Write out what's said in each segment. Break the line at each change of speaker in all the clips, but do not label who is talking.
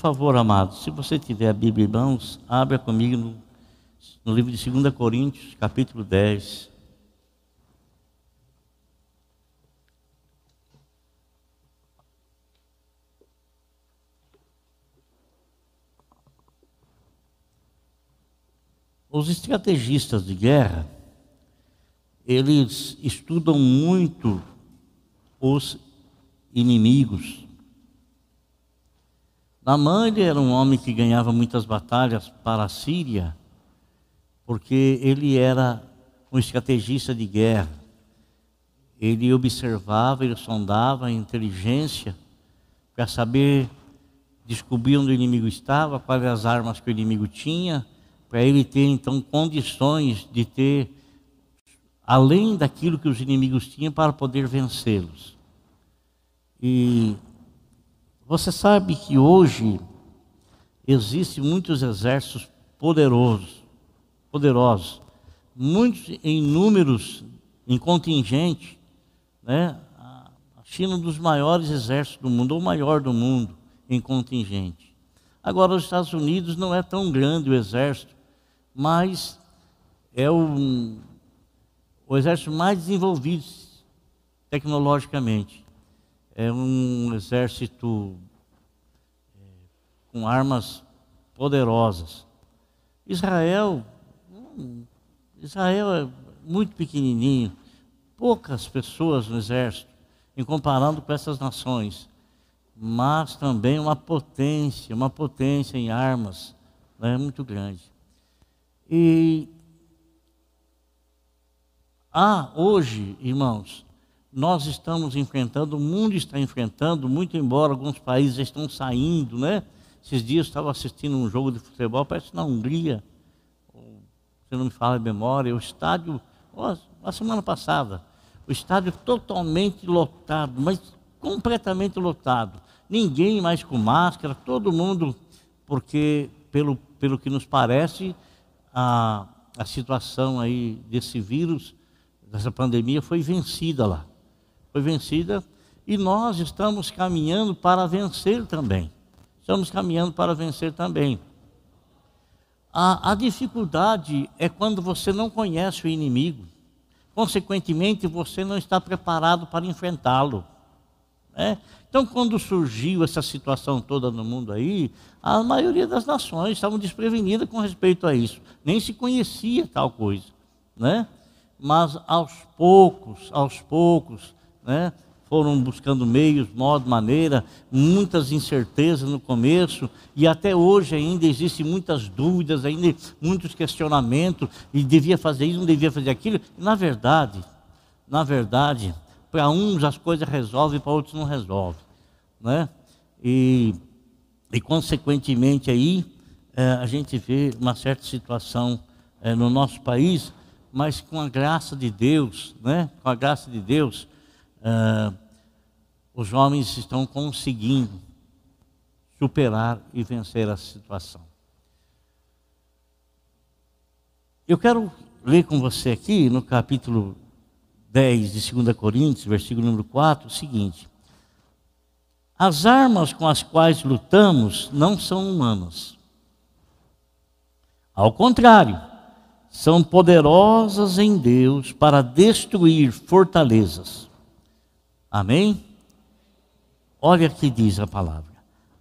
favor, amados, se você tiver a Bíblia em mãos, abra comigo no, no livro de 2 Coríntios, capítulo 10. Os estrategistas de guerra, eles estudam muito os inimigos. Namã era um homem que ganhava muitas batalhas para a Síria, porque ele era um estrategista de guerra. Ele observava, ele sondava a inteligência para saber descobrir onde o inimigo estava, quais as armas que o inimigo tinha, para ele ter então condições de ter além daquilo que os inimigos tinham para poder vencê-los. E você sabe que hoje existem muitos exércitos poderosos, poderosos, muitos em números, em contingente, né? A China é um dos maiores exércitos do mundo, ou o maior do mundo em contingente. Agora, os Estados Unidos não é tão grande o exército mas é o, o exército mais desenvolvido tecnologicamente. É um exército é, com armas poderosas. Israel, hum, Israel é muito pequenininho, poucas pessoas no exército, em comparando com essas nações, mas também uma potência, uma potência em armas, né, muito grande. E há hoje, irmãos, nós estamos enfrentando, o mundo está enfrentando, muito embora alguns países estão saindo, né? Esses dias eu estava assistindo um jogo de futebol, parece na Hungria, se não me fala a memória, o estádio, ó, a semana passada, o estádio totalmente lotado, mas completamente lotado. Ninguém mais com máscara, todo mundo, porque pelo, pelo que nos parece, a, a situação aí desse vírus, dessa pandemia, foi vencida lá. Foi vencida e nós estamos caminhando para vencer também. Estamos caminhando para vencer também. A, a dificuldade é quando você não conhece o inimigo. Consequentemente, você não está preparado para enfrentá-lo. Né? Então, quando surgiu essa situação toda no mundo aí, a maioria das nações estavam desprevenidas com respeito a isso. Nem se conhecia tal coisa, né? Mas aos poucos, aos poucos, né? Foram buscando meios, modo, maneira, muitas incertezas no começo e até hoje ainda existem muitas dúvidas, ainda muitos questionamentos e devia fazer isso, não devia fazer aquilo. na verdade, na verdade, para uns as coisas resolvem, para outros não resolvem. Né? E, e consequentemente aí é, a gente vê uma certa situação é, no nosso país, mas com a graça de Deus, né? com a graça de Deus, é, os homens estão conseguindo superar e vencer essa situação. Eu quero ler com você aqui no capítulo 10 de 2 Coríntios, versículo número 4, o seguinte: As armas com as quais lutamos não são humanas. Ao contrário, são poderosas em Deus para destruir fortalezas. Amém? Olha o que diz a palavra.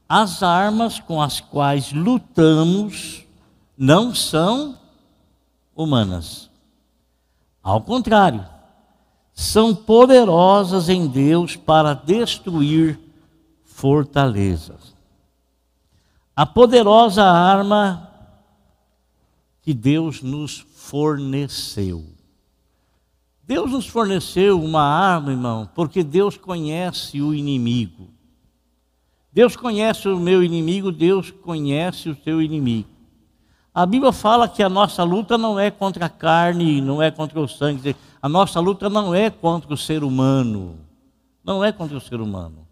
As armas com as quais lutamos não são humanas. Ao contrário, são poderosas em Deus para destruir fortalezas. A poderosa arma que Deus nos forneceu. Deus nos forneceu uma arma, irmão, porque Deus conhece o inimigo. Deus conhece o meu inimigo, Deus conhece o teu inimigo. A Bíblia fala que a nossa luta não é contra a carne, não é contra o sangue. A nossa luta não é contra o ser humano. Não é contra o ser humano.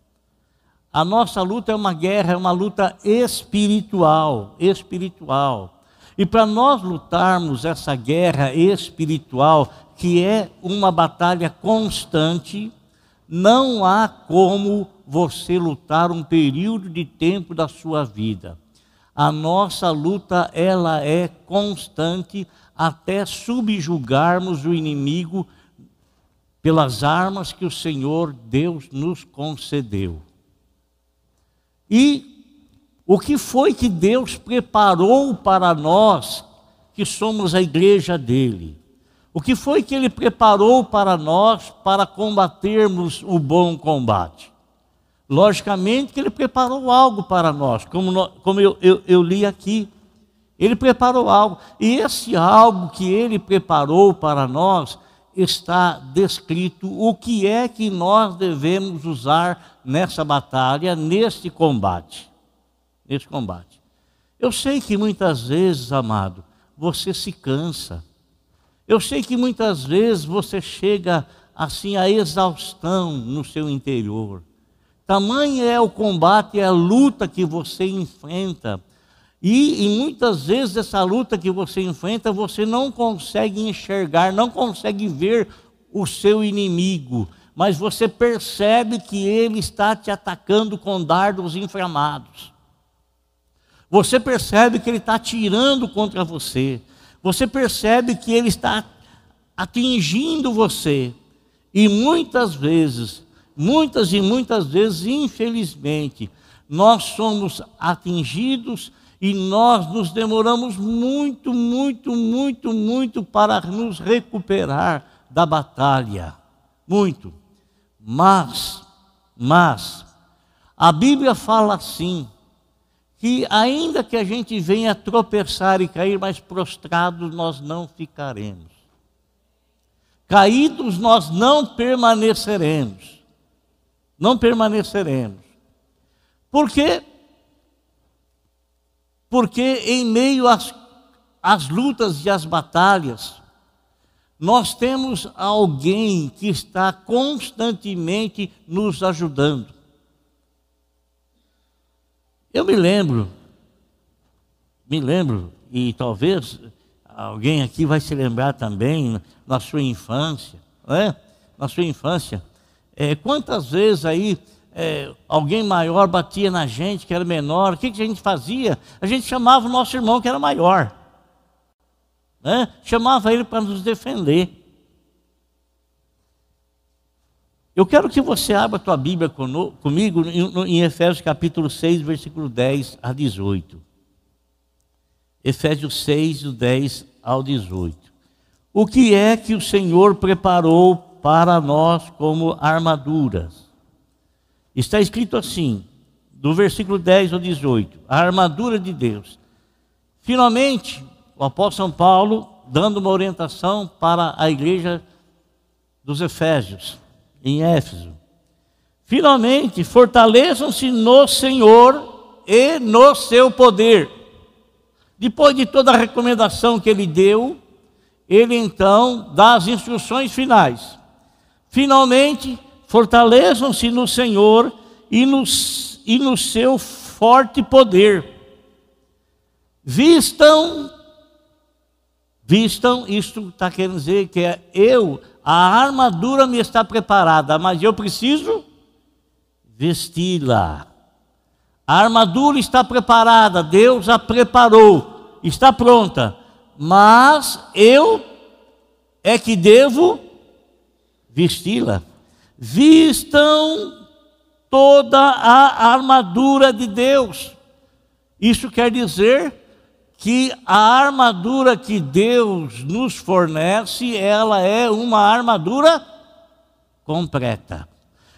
A nossa luta é uma guerra, é uma luta espiritual, espiritual. E para nós lutarmos essa guerra espiritual, que é uma batalha constante, não há como você lutar um período de tempo da sua vida. A nossa luta ela é constante até subjugarmos o inimigo pelas armas que o Senhor Deus nos concedeu. E o que foi que Deus preparou para nós que somos a igreja dele? O que foi que ele preparou para nós para combatermos o bom combate? Logicamente que ele preparou algo para nós, como, nós, como eu, eu, eu li aqui. Ele preparou algo. E esse algo que ele preparou para nós está descrito o que é que nós devemos usar nessa batalha, neste combate. Neste combate. Eu sei que muitas vezes, amado, você se cansa. Eu sei que muitas vezes você chega assim à exaustão no seu interior. Tamanho é o combate, é a luta que você enfrenta. E, e, muitas vezes essa luta que você enfrenta, você não consegue enxergar, não consegue ver o seu inimigo, mas você percebe que ele está te atacando com dardos inflamados. Você percebe que ele está atirando contra você. Você percebe que ele está atingindo você. E muitas vezes, muitas e muitas vezes, infelizmente, nós somos atingidos e nós nos demoramos muito, muito, muito, muito para nos recuperar da batalha. Muito. Mas, mas, a Bíblia fala assim, que ainda que a gente venha tropeçar e cair, mas prostrados nós não ficaremos. Caídos nós não permaneceremos. Não permaneceremos. Por quê? Porque em meio às, às lutas e às batalhas, nós temos alguém que está constantemente nos ajudando. Eu me lembro, me lembro, e talvez alguém aqui vai se lembrar também na sua infância, não é? Na sua infância. É, quantas vezes aí é, alguém maior batia na gente que era menor, o que, que a gente fazia? A gente chamava o nosso irmão que era maior. Né? Chamava ele para nos defender. Eu quero que você abra a tua Bíblia comigo em Efésios capítulo 6, versículo 10 a 18. Efésios 6, do 10 ao 18. O que é que o Senhor preparou para nós como armaduras? Está escrito assim, do versículo 10 ao 18, a armadura de Deus. Finalmente, o apóstolo São Paulo dando uma orientação para a igreja dos Efésios em Éfeso. Finalmente, fortaleçam-se no Senhor e no seu poder. Depois de toda a recomendação que ele deu, ele então dá as instruções finais. Finalmente, fortaleçam-se no Senhor e no, e no seu forte poder. Vistam, vistam, isto está querendo dizer que é eu a armadura me está preparada, mas eu preciso vesti-la. A armadura está preparada, Deus a preparou, está pronta, mas eu é que devo vesti-la. Vistam toda a armadura de Deus. Isso quer dizer que a armadura que Deus nos fornece, ela é uma armadura completa.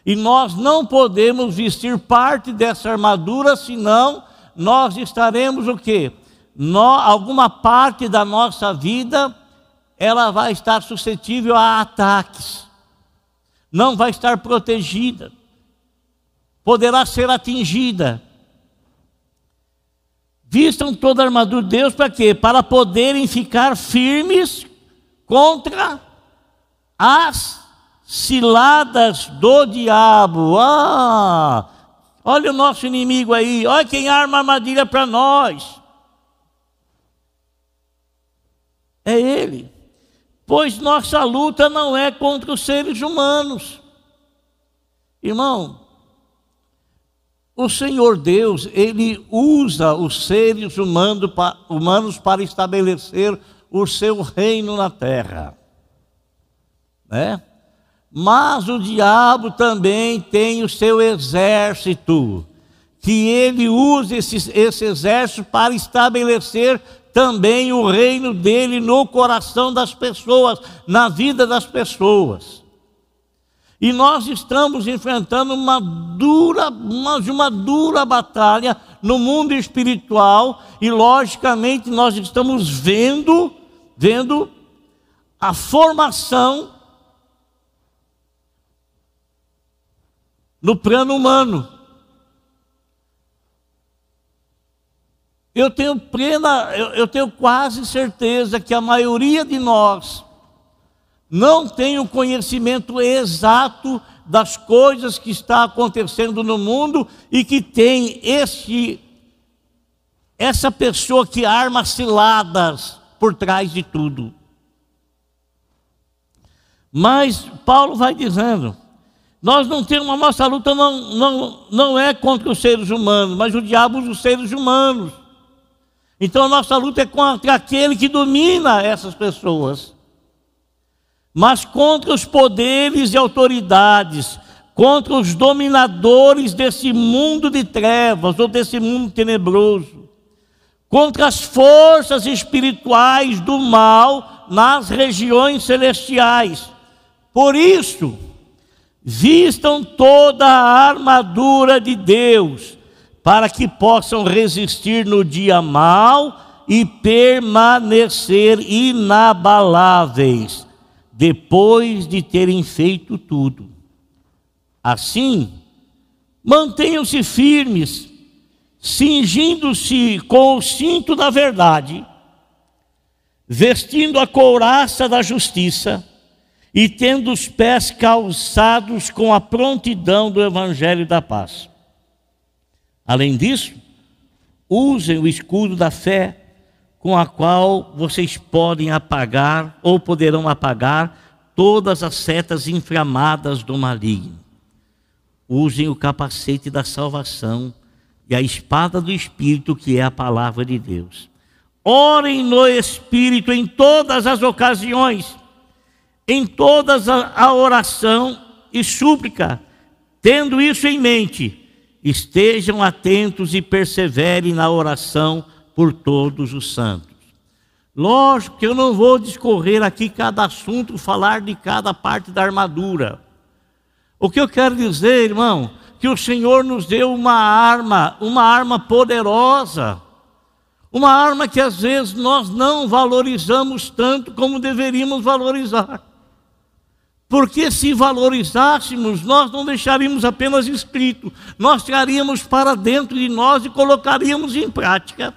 E nós não podemos vestir parte dessa armadura, senão nós estaremos o quê? No, alguma parte da nossa vida, ela vai estar suscetível a ataques. Não vai estar protegida. Poderá ser atingida Vistam toda a armadura de Deus para quê? Para poderem ficar firmes contra as ciladas do diabo. Ah! Olha o nosso inimigo aí, olha quem arma armadilha para nós. É ele. Pois nossa luta não é contra os seres humanos. Irmão, o Senhor Deus, ele usa os seres humanos para estabelecer o seu reino na terra. Né? Mas o diabo também tem o seu exército, que ele usa esse, esse exército para estabelecer também o reino dele no coração das pessoas, na vida das pessoas. E nós estamos enfrentando uma dura, uma, uma dura batalha no mundo espiritual e logicamente nós estamos vendo, vendo a formação no plano humano. Eu tenho plena, eu, eu tenho quase certeza que a maioria de nós não tem o conhecimento exato das coisas que está acontecendo no mundo e que tem esse essa pessoa que arma ciladas por trás de tudo. Mas Paulo vai dizendo, nós não temos a nossa luta não, não, não é contra os seres humanos, mas o diabo usa os seres humanos. Então a nossa luta é contra aquele que domina essas pessoas mas contra os poderes e autoridades, contra os dominadores desse mundo de trevas ou desse mundo tenebroso, contra as forças espirituais do mal nas regiões celestiais. Por isso, vistam toda a armadura de Deus, para que possam resistir no dia mal e permanecer inabaláveis depois de terem feito tudo. Assim, mantenham-se firmes, cingindo-se com o cinto da verdade, vestindo a couraça da justiça e tendo os pés calçados com a prontidão do evangelho da paz. Além disso, usem o escudo da fé com a qual vocês podem apagar ou poderão apagar todas as setas inflamadas do maligno. Usem o capacete da salvação e a espada do Espírito, que é a palavra de Deus. Orem no Espírito em todas as ocasiões, em todas a oração e súplica. Tendo isso em mente, estejam atentos e perseverem na oração por todos os santos. Lógico que eu não vou discorrer aqui cada assunto, falar de cada parte da armadura. O que eu quero dizer, irmão, que o Senhor nos deu uma arma, uma arma poderosa, uma arma que às vezes nós não valorizamos tanto como deveríamos valorizar. Porque se valorizássemos, nós não deixaríamos apenas escrito, nós traríamos para dentro de nós e colocaríamos em prática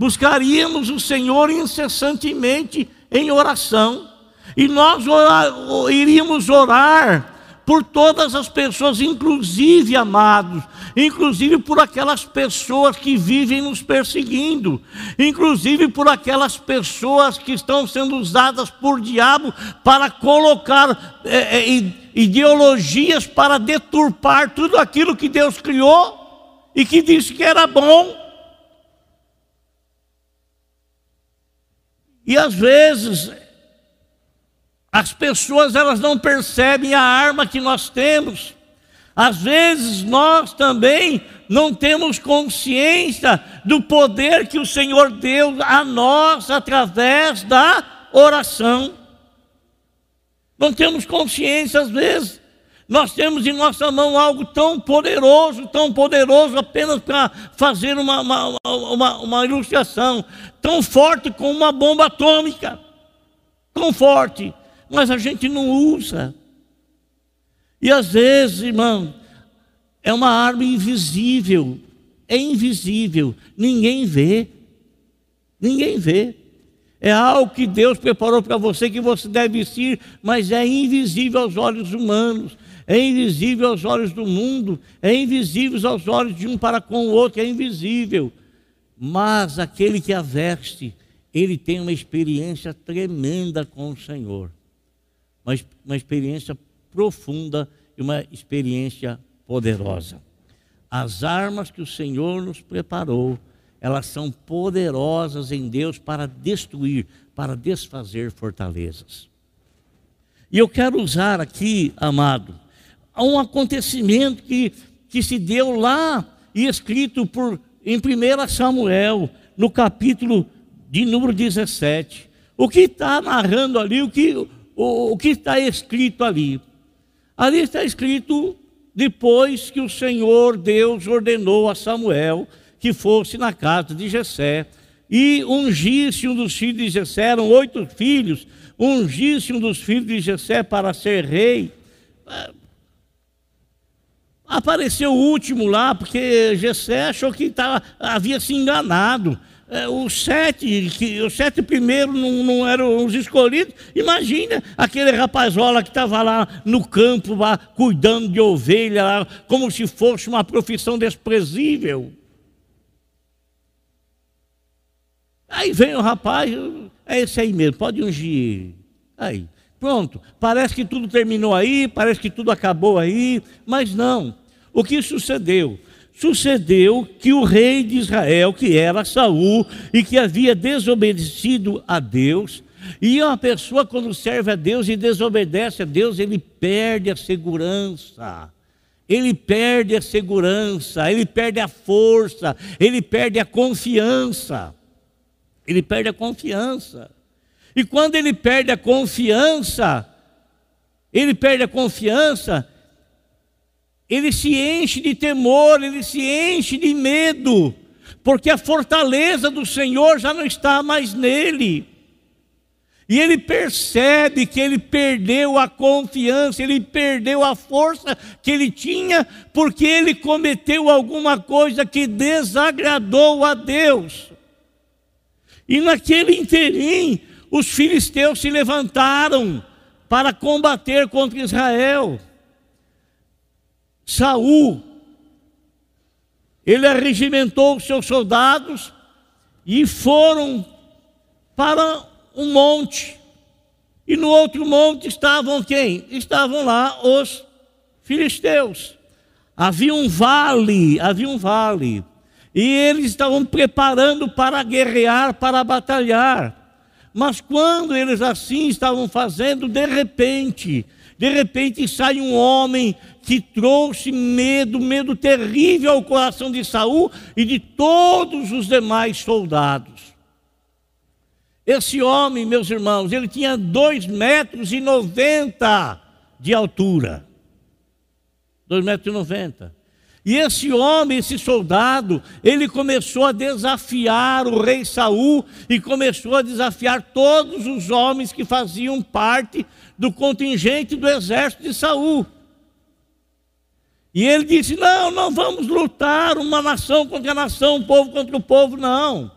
buscaríamos o Senhor incessantemente em oração, e nós orar, iríamos orar por todas as pessoas, inclusive amados, inclusive por aquelas pessoas que vivem nos perseguindo, inclusive por aquelas pessoas que estão sendo usadas por diabo para colocar é, é, ideologias para deturpar tudo aquilo que Deus criou e que disse que era bom. E às vezes as pessoas elas não percebem a arma que nós temos. Às vezes nós também não temos consciência do poder que o Senhor deu a nós através da oração. Não temos consciência às vezes. Nós temos em nossa mão algo tão poderoso, tão poderoso, apenas para fazer uma, uma, uma, uma, ilustração, tão forte como uma bomba atômica, tão forte, mas a gente não usa. E às vezes, irmão, é uma arma invisível, é invisível, ninguém vê, ninguém vê. É algo que Deus preparou para você que você deve vestir, mas é invisível aos olhos humanos é invisível aos olhos do mundo, é invisível aos olhos de um para com o outro, é invisível. Mas aquele que a veste, ele tem uma experiência tremenda com o Senhor, uma, uma experiência profunda e uma experiência poderosa. As armas que o Senhor nos preparou, elas são poderosas em Deus para destruir, para desfazer fortalezas. E eu quero usar aqui, amado, um acontecimento que, que se deu lá e escrito por, em 1 Samuel, no capítulo de número 17. O que está narrando ali, o que, o, o que está escrito ali? Ali está escrito depois que o Senhor Deus ordenou a Samuel que fosse na casa de Jessé e ungisse um dos filhos de Jessé, eram oito filhos, ungisse um dos filhos de Jessé para ser rei. Apareceu o último lá, porque Jessé achou que tava, havia se enganado. É, os sete, que, os sete primeiros não, não, eram os escolhidos. Imagina aquele rapazola que estava lá no campo, lá, cuidando de ovelha, lá, como se fosse uma profissão desprezível. Aí vem o rapaz, é esse aí mesmo, pode ungir. Aí, pronto. Parece que tudo terminou aí, parece que tudo acabou aí, mas não. O que sucedeu? Sucedeu que o rei de Israel, que era Saul e que havia desobedecido a Deus, e uma pessoa quando serve a Deus e desobedece a Deus, ele perde a segurança. Ele perde a segurança, ele perde a força, ele perde a confiança. Ele perde a confiança. E quando ele perde a confiança, ele perde a confiança, ele se enche de temor, ele se enche de medo, porque a fortaleza do Senhor já não está mais nele. E ele percebe que ele perdeu a confiança, ele perdeu a força que ele tinha, porque ele cometeu alguma coisa que desagradou a Deus. E naquele interim, os filisteus se levantaram para combater contra Israel. Saul, ele arregimentou seus soldados e foram para um monte. E no outro monte estavam quem? Estavam lá os filisteus. Havia um vale, havia um vale. E eles estavam preparando para guerrear, para batalhar. Mas quando eles assim estavam fazendo, de repente, de repente sai um homem que trouxe medo, medo terrível ao coração de Saul e de todos os demais soldados. Esse homem, meus irmãos, ele tinha dois metros e noventa de altura. Dois metros e noventa. E esse homem, esse soldado, ele começou a desafiar o rei Saul e começou a desafiar todos os homens que faziam parte do contingente do exército de Saul. E ele disse: Não, não vamos lutar uma nação contra a nação, um povo contra o povo, não.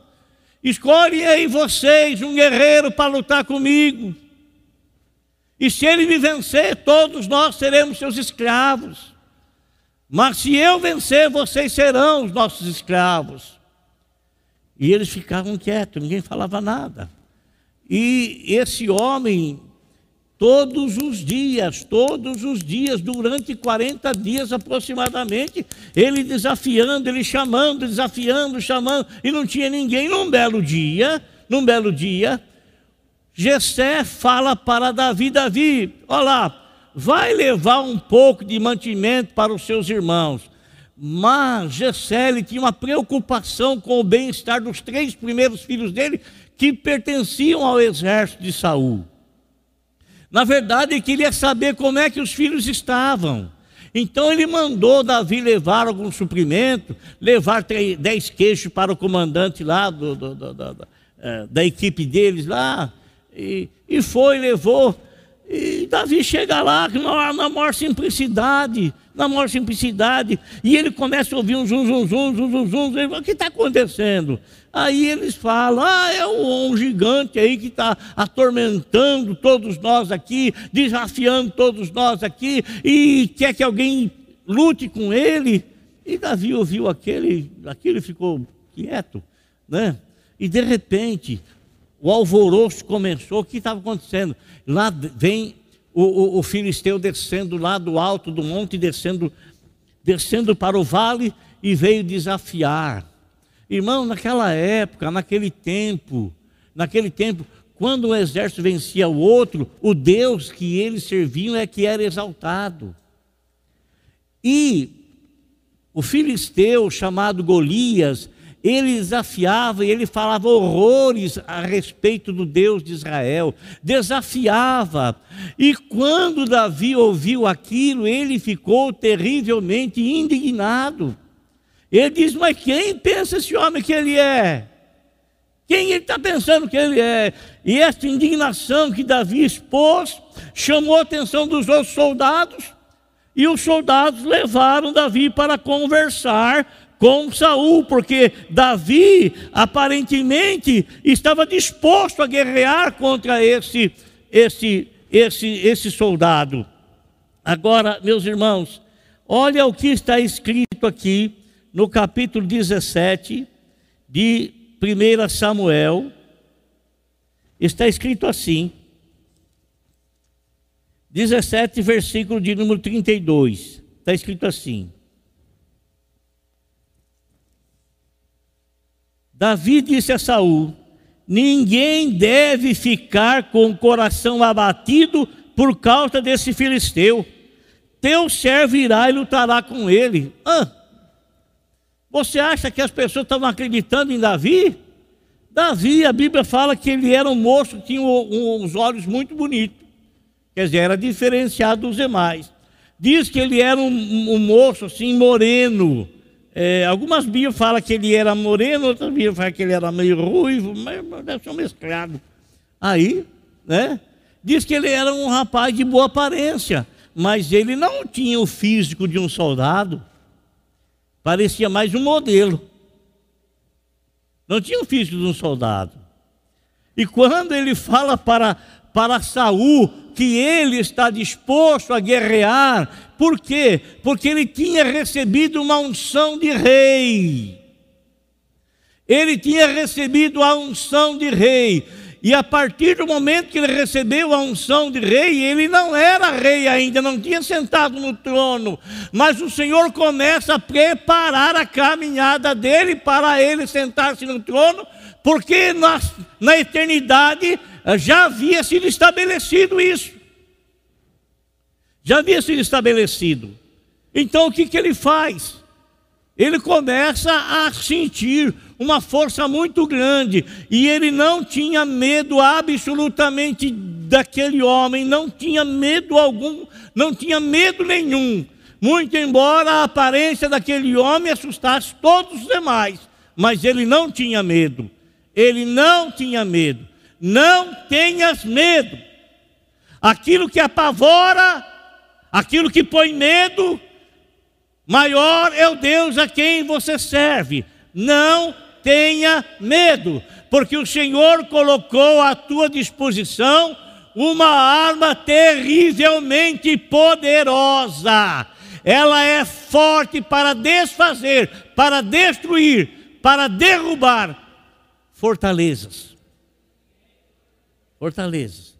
Escolhem aí vocês um guerreiro para lutar comigo. E se ele me vencer, todos nós seremos seus escravos. Mas se eu vencer, vocês serão os nossos escravos. E eles ficavam quietos, ninguém falava nada. E esse homem, todos os dias, todos os dias, durante 40 dias aproximadamente, ele desafiando, ele chamando, desafiando, chamando, e não tinha ninguém. Num belo dia, num belo dia, Jessé fala para Davi, Davi, olha lá, vai levar um pouco de mantimento para os seus irmãos. Mas Gessele tinha uma preocupação com o bem-estar dos três primeiros filhos dele, que pertenciam ao exército de Saul. Na verdade, ele queria saber como é que os filhos estavam. Então ele mandou Davi levar algum suprimento, levar dez queixos para o comandante lá do, do, do, da, eh, da equipe deles lá. E, e foi, levou. E Davi chega lá na maior simplicidade, na maior simplicidade, e ele começa a ouvir um zum, zum, zum, zum, zum, zum, ele o que está acontecendo? Aí eles falam, ah, é um, gigante aí que está atormentando todos nós aqui, desafiando todos nós aqui, e quer que alguém lute com ele. E Davi ouviu aquele, aquele ficou quieto, né? E de repente, o alvoroço começou, o que estava acontecendo? Lá vem o, o, o filisteu descendo lá do alto do monte, descendo descendo para o vale e veio desafiar. Irmão, naquela época, naquele tempo, naquele tempo, quando um exército vencia o outro, o Deus que eles serviam é que era exaltado. E o filisteu chamado Golias, ele desafiava e ele falava horrores a respeito do Deus de Israel, desafiava. E quando Davi ouviu aquilo, ele ficou terrivelmente indignado. Ele diz: Mas quem pensa esse homem que ele é? Quem ele está pensando que ele é? E essa indignação que Davi expôs chamou a atenção dos outros soldados, e os soldados levaram Davi para conversar com Saul, porque Davi aparentemente estava disposto a guerrear contra esse esse esse esse soldado. Agora, meus irmãos, olha o que está escrito aqui no capítulo 17 de 1 Samuel. Está escrito assim: 17, versículo de número 32. Está escrito assim: Davi disse a Saul: Ninguém deve ficar com o coração abatido por causa desse filisteu. Teu servo irá e lutará com ele. Você acha que as pessoas estavam acreditando em Davi? Davi, a Bíblia fala que ele era um moço que tinha uns olhos muito bonitos. Quer dizer, era diferenciado dos demais. Diz que ele era um, um moço assim, moreno, é, algumas Bíblias falam que ele era moreno, outras Bíblias falam que ele era meio ruivo, mas deve ser um mesclado. Aí, né? Diz que ele era um rapaz de boa aparência, mas ele não tinha o físico de um soldado, parecia mais um modelo. Não tinha o físico de um soldado. E quando ele fala para, para Saul que ele está disposto a guerrear. Por quê? Porque ele tinha recebido uma unção de rei. Ele tinha recebido a unção de rei. E a partir do momento que ele recebeu a unção de rei, ele não era rei ainda, não tinha sentado no trono, mas o Senhor começa a preparar a caminhada dele para ele sentar-se no trono, porque na, na eternidade já havia sido estabelecido isso. Já havia sido estabelecido. Então o que, que ele faz? Ele começa a sentir uma força muito grande e ele não tinha medo absolutamente daquele homem, não tinha medo algum, não tinha medo nenhum. Muito embora a aparência daquele homem assustasse todos os demais, mas ele não tinha medo. Ele não tinha medo. Não tenhas medo. Aquilo que apavora, aquilo que põe medo, maior é o Deus a quem você serve. Não tenha medo, porque o Senhor colocou à tua disposição uma arma terrivelmente poderosa. Ela é forte para desfazer, para destruir, para derrubar fortalezas fortalezas.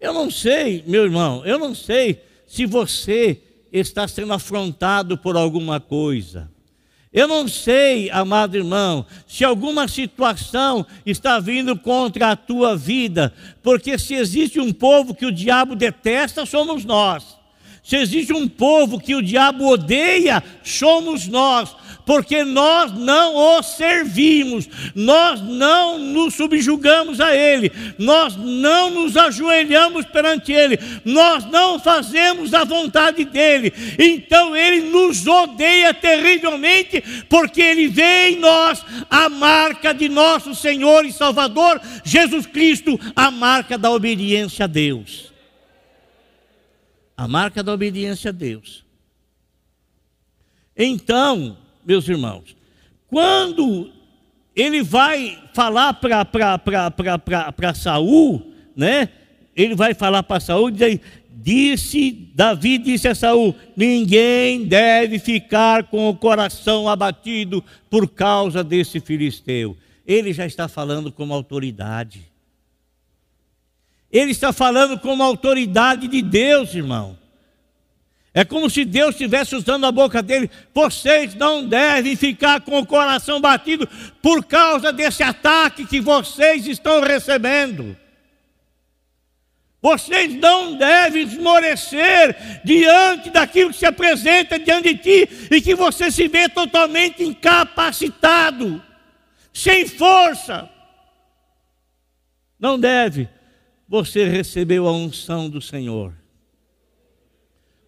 Eu não sei, meu irmão, eu não sei se você está sendo afrontado por alguma coisa. Eu não sei, amado irmão, se alguma situação está vindo contra a tua vida, porque se existe um povo que o diabo detesta, somos nós. Se existe um povo que o diabo odeia, somos nós porque nós não o servimos, nós não nos subjugamos a Ele, nós não nos ajoelhamos perante Ele, nós não fazemos a vontade dEle, então Ele nos odeia terrivelmente, porque Ele vê em nós a marca de nosso Senhor e Salvador Jesus Cristo, a marca da obediência a Deus. A marca da obediência a Deus. Então, meus irmãos, quando ele vai falar para Saul, né? Ele vai falar para Saul, diz, disse, Davi disse a Saul: ninguém deve ficar com o coração abatido por causa desse filisteu. Ele já está falando como autoridade. Ele está falando como autoridade de Deus, irmão. É como se Deus estivesse usando a boca dele. Vocês não devem ficar com o coração batido por causa desse ataque que vocês estão recebendo. Vocês não devem esmorecer diante daquilo que se apresenta diante de ti e que você se vê totalmente incapacitado, sem força. Não deve. Você recebeu a unção do Senhor.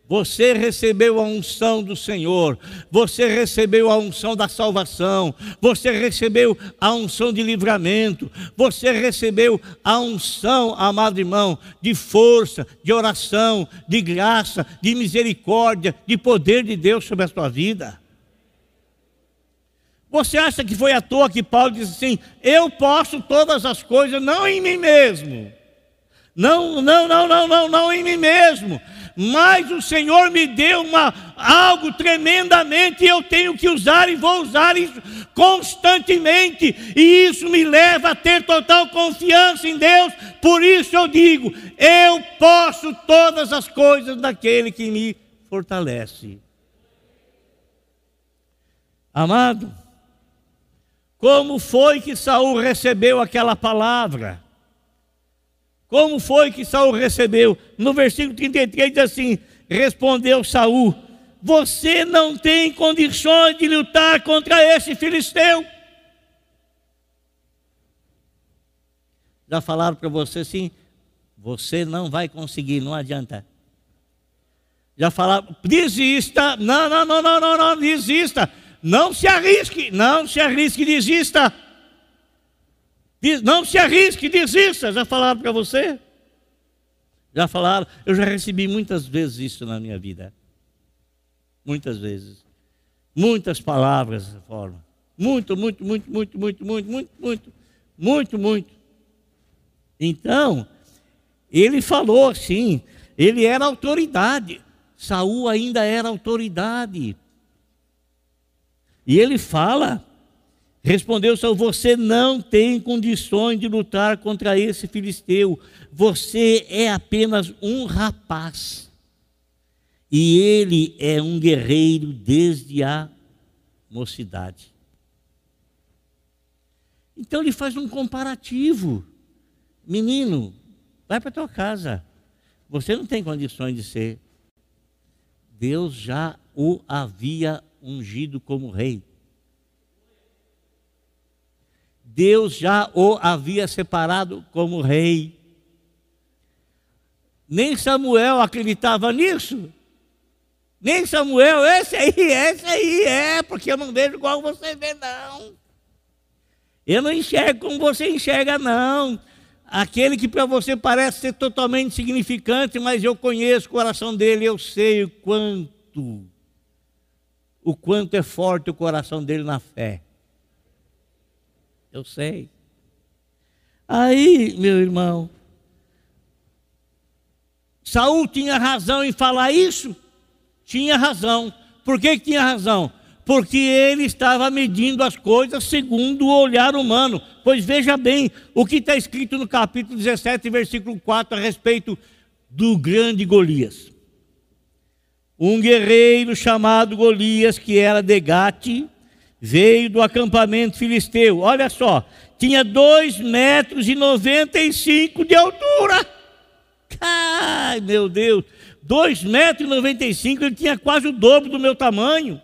Você recebeu a unção do Senhor, você recebeu a unção da salvação, você recebeu a unção de livramento, você recebeu a unção, amado irmão, de força, de oração, de graça, de misericórdia, de poder de Deus sobre a sua vida. Você acha que foi à toa que Paulo disse assim: Eu posso todas as coisas, não em mim mesmo. Não, não, não, não, não, não em mim mesmo mas o Senhor me deu uma, algo tremendamente e eu tenho que usar e vou usar isso constantemente, e isso me leva a ter total confiança em Deus. Por isso eu digo: eu posso todas as coisas daquele que me fortalece. Amado, como foi que Saul recebeu aquela palavra? Como foi que Saul recebeu? No versículo 33 diz assim: Respondeu Saul: Você não tem condições de lutar contra esse filisteu. Já falaram para você assim: Você não vai conseguir, não adianta. Já falaram, desista, não, não, não, não, não, não, desista, não se arrisque, não se arrisque, desista. Não se arrisque, desista. Já falaram para você? Já falaram? Eu já recebi muitas vezes isso na minha vida. Muitas vezes. Muitas palavras dessa forma. Muito, muito, muito, muito, muito, muito, muito, muito, muito, muito. Então, ele falou assim, ele era autoridade. Saul ainda era autoridade. E ele fala Respondeu Saul: Você não tem condições de lutar contra esse filisteu. Você é apenas um rapaz. E ele é um guerreiro desde a mocidade. Então ele faz um comparativo. Menino, vai para tua casa. Você não tem condições de ser. Deus já o havia ungido como rei. Deus já o havia separado como rei. Nem Samuel acreditava nisso. Nem Samuel, esse aí, esse aí é, porque eu não vejo igual você vê, não. Eu não enxergo como você enxerga, não. Aquele que para você parece ser totalmente insignificante, mas eu conheço o coração dele, eu sei o quanto, o quanto é forte o coração dele na fé. Eu sei. Aí, meu irmão, Saul tinha razão em falar isso? Tinha razão. Por que, tinha razão? Porque ele estava medindo as coisas segundo o olhar humano. Pois veja bem o que está escrito no capítulo 17, versículo 4, a respeito do grande Golias. Um guerreiro chamado Golias, que era de Gate, veio do acampamento filisteu. Olha só, tinha 2 metros e 95 de altura. Ai, meu Deus, 2 metros e 95, ele tinha quase o dobro do meu tamanho.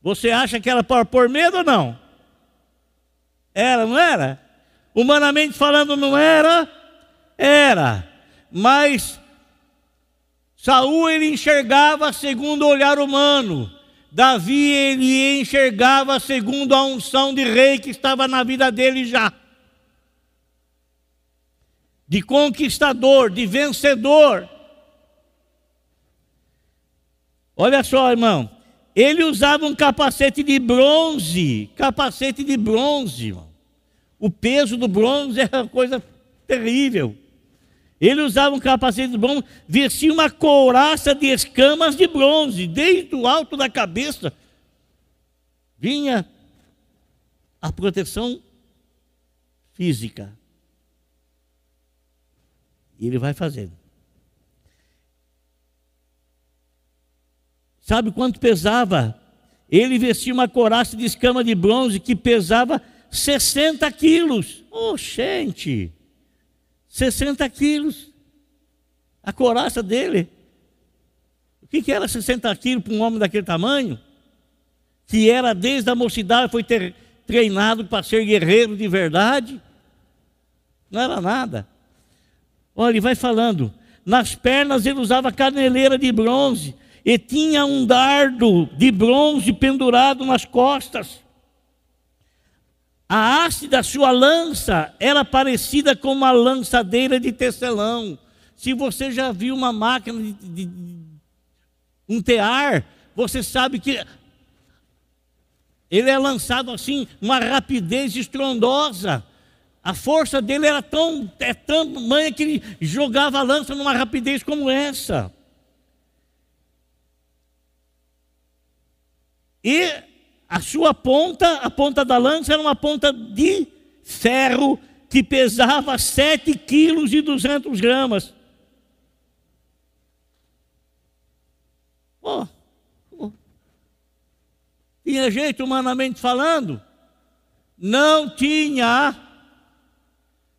Você acha que era para pôr medo ou não? Era, não era? Humanamente falando, não era? Era. Mas Saul ele enxergava segundo o olhar humano. Davi ele enxergava segundo a unção de rei que estava na vida dele já. De conquistador, de vencedor. Olha só, irmão. Ele usava um capacete de bronze, capacete de bronze, irmão. O peso do bronze é uma coisa terrível. Ele usava um capacete de bronze, vestia uma couraça de escamas de bronze, desde o alto da cabeça vinha a proteção física. E ele vai fazendo. Sabe quanto pesava? Ele vestia uma coraça de escama de bronze que pesava 60 quilos. Oh, gente! 60 quilos. A coraça dele. O que, que era 60 quilos para um homem daquele tamanho? Que era desde a mocidade, foi ter, treinado para ser guerreiro de verdade. Não era nada. Olha, ele vai falando. Nas pernas ele usava caneleira de bronze e tinha um dardo de bronze pendurado nas costas. A haste da sua lança era parecida com uma lançadeira de tecelão. Se você já viu uma máquina de, de, de um tear, você sabe que ele é lançado assim, uma rapidez estrondosa. A força dele era tão, é tamanha que ele jogava a lança numa rapidez como essa. E a sua ponta, a ponta da lança era uma ponta de ferro que pesava 7 quilos e 200 gramas. Oh, oh. Tinha jeito humanamente falando? Não tinha.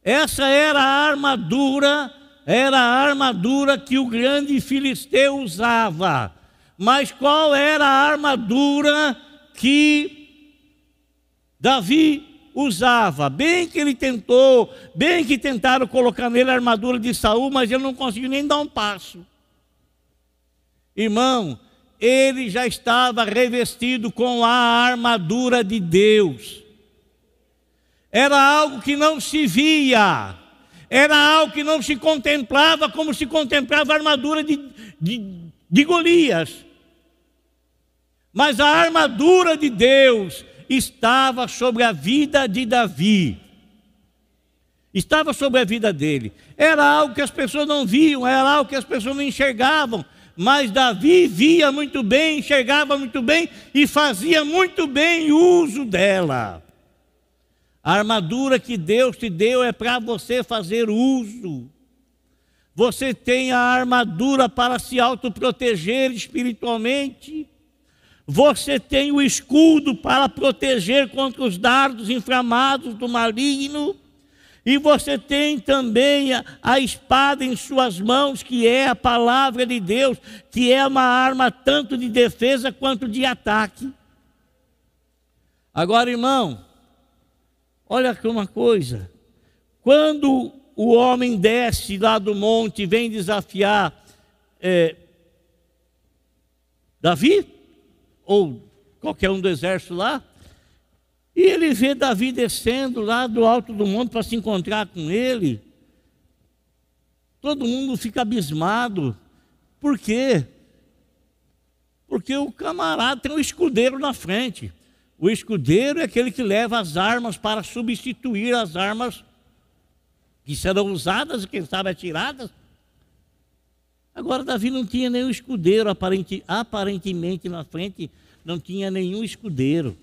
Essa era a armadura, era a armadura que o grande filisteu usava. Mas qual era a armadura que Davi usava? Bem que ele tentou, bem que tentaram colocar nele a armadura de Saul, mas ele não conseguiu nem dar um passo. Irmão, ele já estava revestido com a armadura de Deus. Era algo que não se via, era algo que não se contemplava como se contemplava a armadura de, de, de Golias. Mas a armadura de Deus estava sobre a vida de Davi. Estava sobre a vida dele. Era algo que as pessoas não viam, era algo que as pessoas não enxergavam, mas Davi via muito bem, enxergava muito bem e fazia muito bem uso dela. A armadura que Deus te deu é para você fazer uso. Você tem a armadura para se autoproteger espiritualmente. Você tem o escudo para proteger contra os dardos inflamados do maligno. E você tem também a, a, espada em suas mãos, que é a palavra de Deus, que é uma arma tanto de defesa quanto de ataque. Agora, irmão, olha aqui uma coisa: quando o homem desce lá do monte e vem desafiar é, Davi, ou qualquer um do exército lá, e ele vê Davi descendo lá do alto do monte para se encontrar com ele. Todo mundo fica abismado. Por quê? Porque o camarada tem um escudeiro na frente. O escudeiro é aquele que leva as armas para substituir as armas que serão usadas e quem sabe atiradas. Agora Davi não tinha nenhum escudeiro, aparentemente na frente não tinha nenhum escudeiro.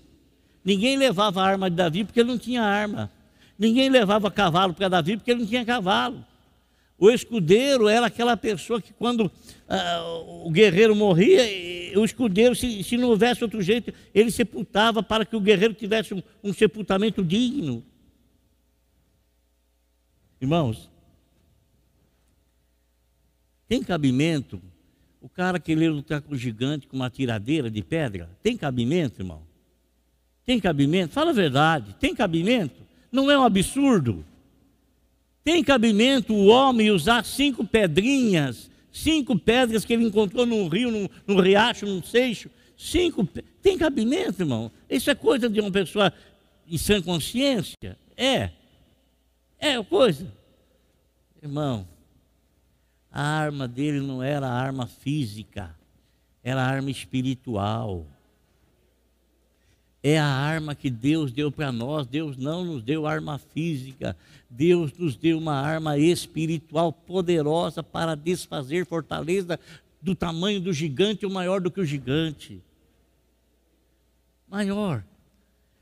Ninguém levava a arma de Davi porque ele não tinha arma. Ninguém levava cavalo para Davi porque ele não tinha cavalo. O escudeiro era aquela pessoa que, quando ah, o guerreiro morria, o escudeiro, se, se, não houvesse outro jeito, ele sepultava para que o guerreiro tivesse um, um sepultamento digno. Irmãos, tem cabimento o cara querer lutar com o gigante com uma tiradeira de pedra? Tem cabimento, irmão? Tem cabimento? Fala a verdade. Tem cabimento? Não é um absurdo? Tem cabimento o homem usar cinco pedrinhas, cinco pedras que ele encontrou num rio, num, num riacho, num seixo? Cinco. Tem cabimento, irmão? Isso é coisa de uma pessoa em sã consciência? É. É coisa. Irmão, a arma dele não era arma física, era arma espiritual é a arma que Deus deu para nós. Deus não nos deu arma física, Deus nos deu uma arma espiritual poderosa para desfazer fortaleza do tamanho do gigante ou maior do que o gigante. Maior.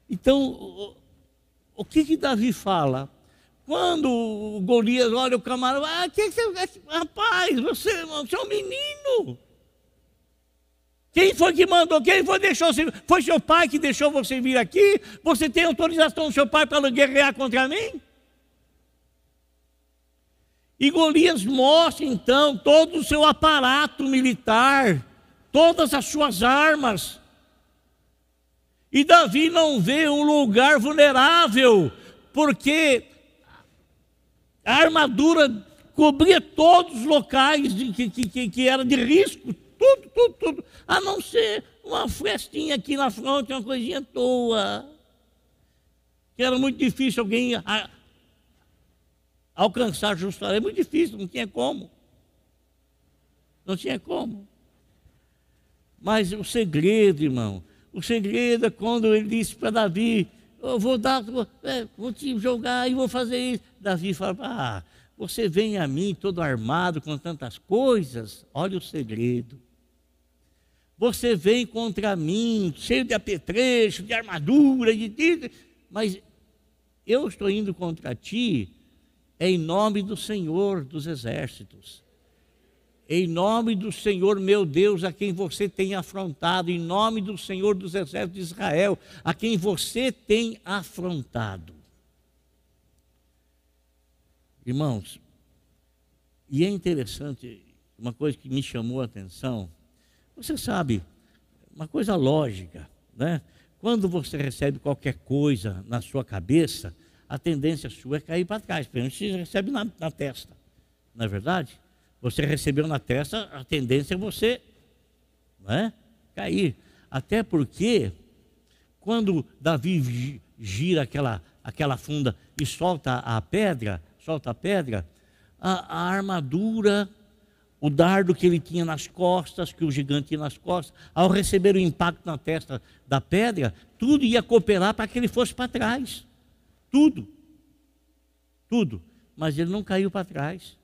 Então, o, o que que Davi fala? Quando o Golias olha o camarada, ah, que que você, rapaz, você, você é um menino. Quem foi que mandou? Quem foi que deixou você? Foi seu pai que deixou você vir aqui? Você tem autorização do seu pai para guerrear contra mim? E Golias mostra então todo o seu aparato militar, todas as suas armas. E Davi não vê um lugar vulnerável, porque a armadura cobria todos os locais de, que, que, que era de risco, tudo, tudo, tudo, a não ser uma festinha aqui na fronte, uma coisinha toa. Que era muito difícil alguém a, alcançar. É muito difícil, não tinha como. Não tinha como. Mas o segredo, irmão, o segredo é quando ele disse para Davi: Eu vou dar, vou, é, vou te jogar e vou fazer isso. Davi fala: Ah, você vem a mim todo armado com tantas coisas. Olha o segredo. Você vem contra mim, cheio de apetrecho, de armadura, de, de mas eu estou indo contra ti em nome do Senhor dos exércitos em nome do Senhor meu Deus, a quem você tem afrontado, em nome do Senhor dos exércitos de Israel, a quem você tem afrontado. Irmãos, e é interessante, uma coisa que me chamou a atenção, você sabe, uma coisa lógica, né? Quando você recebe qualquer coisa na sua cabeça, a tendência sua é cair para trás, principalmente se recebe na, na testa, não é verdade? Você recebeu na testa, a tendência é você é, cair. Até porque, quando Davi gira aquela, aquela funda e solta a pedra, solta a pedra, a, a armadura, o dardo que ele tinha nas costas, que o gigante tinha nas costas, ao receber o impacto na testa da pedra, tudo ia cooperar para que ele fosse para trás. Tudo. Tudo. Mas ele não caiu para trás.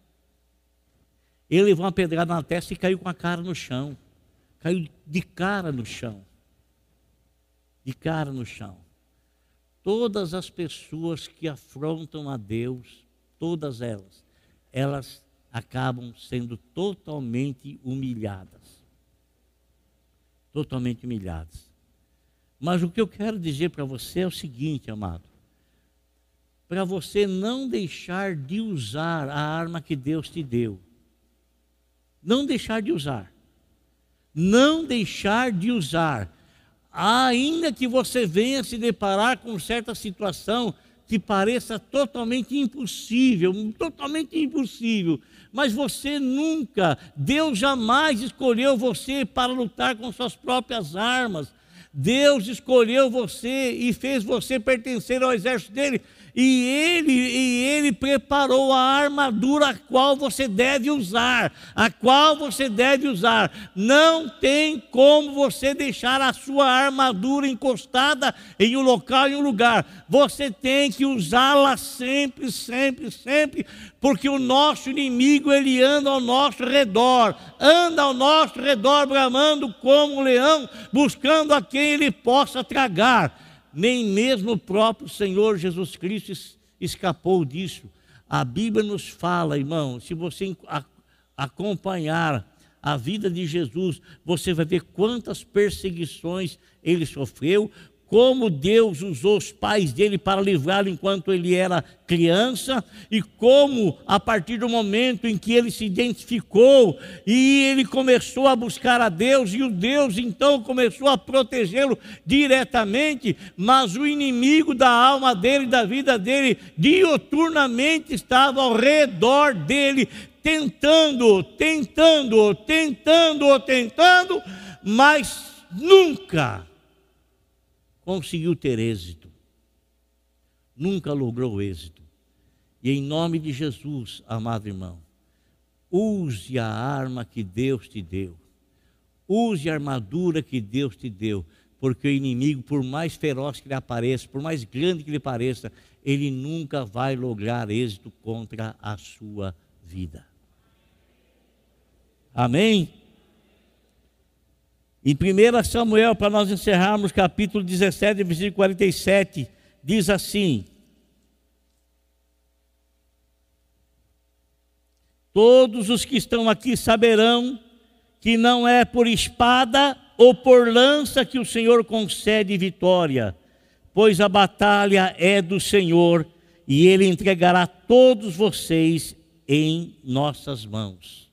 Ele levou uma pedrada na testa e caiu com a cara no chão. Caiu de cara no chão. De cara no chão. Todas as pessoas que afrontam a Deus, todas elas, elas acabam sendo totalmente humilhadas. Totalmente humilhadas. Mas o que eu quero dizer para você é o seguinte, amado. Para você não deixar de usar a arma que Deus te deu não deixar de usar. Não deixar de usar. Ainda que você venha se deparar com certa situação que pareça totalmente impossível, totalmente impossível, mas você nunca, Deus jamais escolheu você para lutar com suas próprias armas. Deus escolheu você e fez você pertencer ao exército dele e ele, e ele preparou a armadura a qual você deve usar, a qual você deve usar. Não tem como você deixar a sua armadura encostada em um local, em um lugar. Você tem que usá-la sempre, sempre, sempre, porque o nosso inimigo ele anda ao nosso redor, anda ao nosso redor bramando como um leão, buscando a quem ele possa tragar nem mesmo o próprio Senhor Jesus Cristo escapou disso. A Bíblia nos fala, irmão, se você acompanhar a vida de Jesus, você vai ver quantas perseguições ele sofreu, como Deus usou os pais dele para livrá-lo enquanto ele era criança, e como, a partir do momento em que ele se identificou e ele começou a buscar a Deus, e o Deus então começou a protegê-lo diretamente, mas o inimigo da alma dele, da vida dele, dioturnamente estava ao redor dele, tentando, tentando, tentando, tentando, mas nunca conseguiu ter êxito. Nunca logrou êxito. E em nome de Jesus, amado irmão, use a arma que Deus te deu. Use a armadura que Deus te deu. Porque o inimigo, por mais feroz que ele apareça, por mais grande que ele pareça, ele nunca vai lograr êxito contra a sua vida. Amém? Em 1 Samuel, para nós encerrarmos, capítulo 17, versículo 47, diz assim: Todos os que estão aqui saberão que não é por espada ou por lança que o Senhor concede vitória, pois a batalha é do Senhor e ele entregará todos vocês em nossas mãos.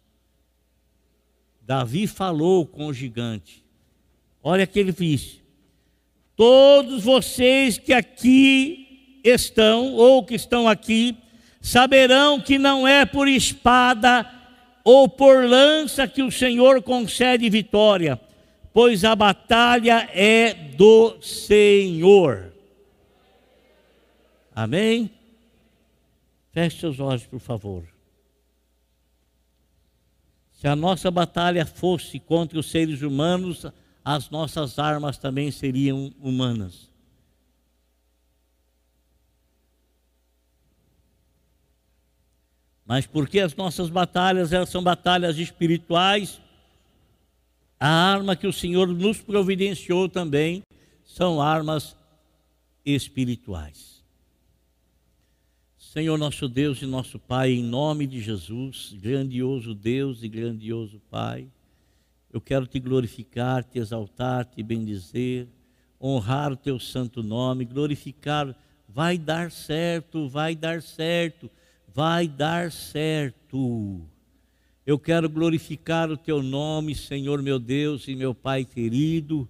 Davi falou com o gigante. Olha que ele disse: Todos vocês que aqui estão ou que estão aqui saberão que não é por espada ou por lança que o Senhor concede vitória, pois a batalha é do Senhor. Amém? Feche seus olhos, por favor. Se a nossa batalha fosse contra os seres humanos, as nossas armas também seriam humanas. Mas porque as nossas batalhas elas são batalhas espirituais, a arma que o Senhor nos providenciou também são armas espirituais. Senhor nosso Deus e nosso Pai, em nome de Jesus, grandioso Deus e grandioso Pai, eu quero te glorificar, te exaltar, te bendizer, honrar o teu santo nome, glorificar. Vai dar certo, vai dar certo vai dar certo. Eu quero glorificar o teu nome, Senhor meu Deus e meu Pai querido,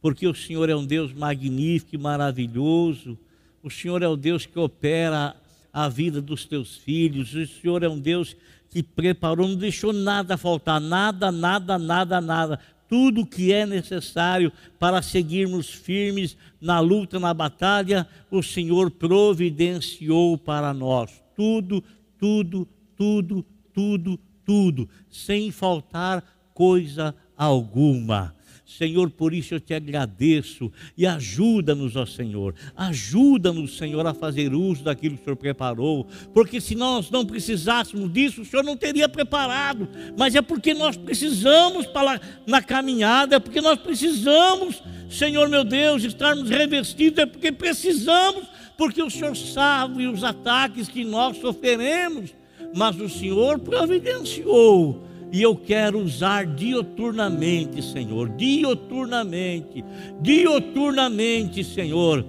porque o Senhor é um Deus magnífico e maravilhoso. O Senhor é o Deus que opera a vida dos teus filhos. O Senhor é um Deus que preparou, não deixou nada faltar, nada, nada, nada, nada. Tudo que é necessário para seguirmos firmes na luta, na batalha, o Senhor providenciou para nós tudo, tudo, tudo, tudo, tudo, sem faltar coisa alguma. Senhor, por isso eu te agradeço e ajuda-nos, ó Senhor. Ajuda-nos, Senhor, a fazer uso daquilo que o Senhor preparou, porque se nós não precisássemos disso, o Senhor não teria preparado. Mas é porque nós precisamos para na caminhada, é porque nós precisamos, Senhor meu Deus, estarmos revestidos, é porque precisamos porque o Senhor sabe os ataques que nós sofreremos, mas o Senhor providenciou. E eu quero usar dioturnamente, Senhor, dioturnamente, dioturnamente, Senhor,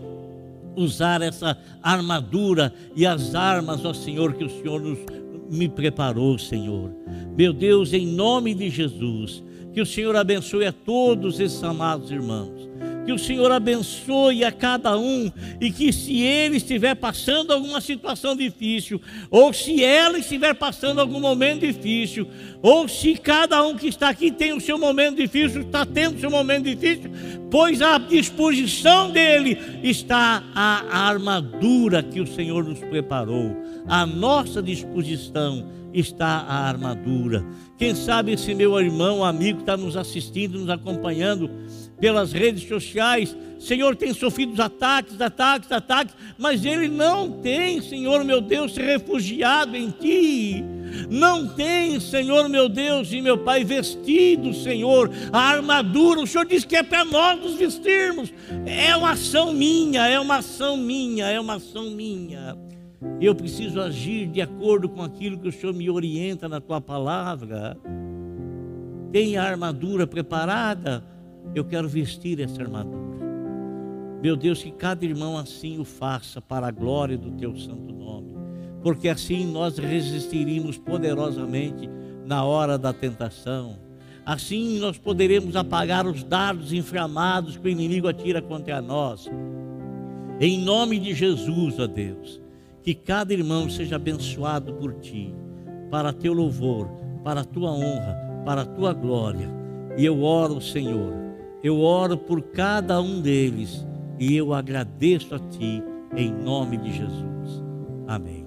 usar essa armadura e as armas, ó Senhor, que o Senhor nos, me preparou, Senhor. Meu Deus, em nome de Jesus, que o Senhor abençoe a todos esses amados irmãos que o Senhor abençoe a cada um e que se ele estiver passando alguma situação difícil, ou se ela estiver passando algum momento difícil, ou se cada um que está aqui tem o seu momento difícil, está tendo o seu momento difícil, pois à disposição dele está a armadura que o Senhor nos preparou, à nossa disposição está a armadura. Quem sabe esse meu irmão, amigo, está nos assistindo, nos acompanhando pelas redes sociais. Senhor tem sofrido ataques, ataques, ataques, mas ele não tem, Senhor meu Deus, se refugiado em Ti. Não tem, Senhor meu Deus e meu Pai, vestido, Senhor, a armadura. O Senhor diz que é para nós nos vestirmos. É uma ação minha, é uma ação minha, é uma ação minha. Eu preciso agir de acordo com aquilo que o Senhor me orienta na tua palavra. Tem a armadura preparada eu quero vestir essa armadura. Meu Deus, que cada irmão assim o faça para a glória do teu santo nome, porque assim nós resistiríamos poderosamente na hora da tentação. Assim nós poderemos apagar os dardos inflamados que o inimigo atira contra nós. Em nome de Jesus, ó Deus, que cada irmão seja abençoado por ti, para teu louvor, para tua honra, para tua glória. E eu oro, Senhor, eu oro por cada um deles e eu agradeço a Ti em nome de Jesus. Amém.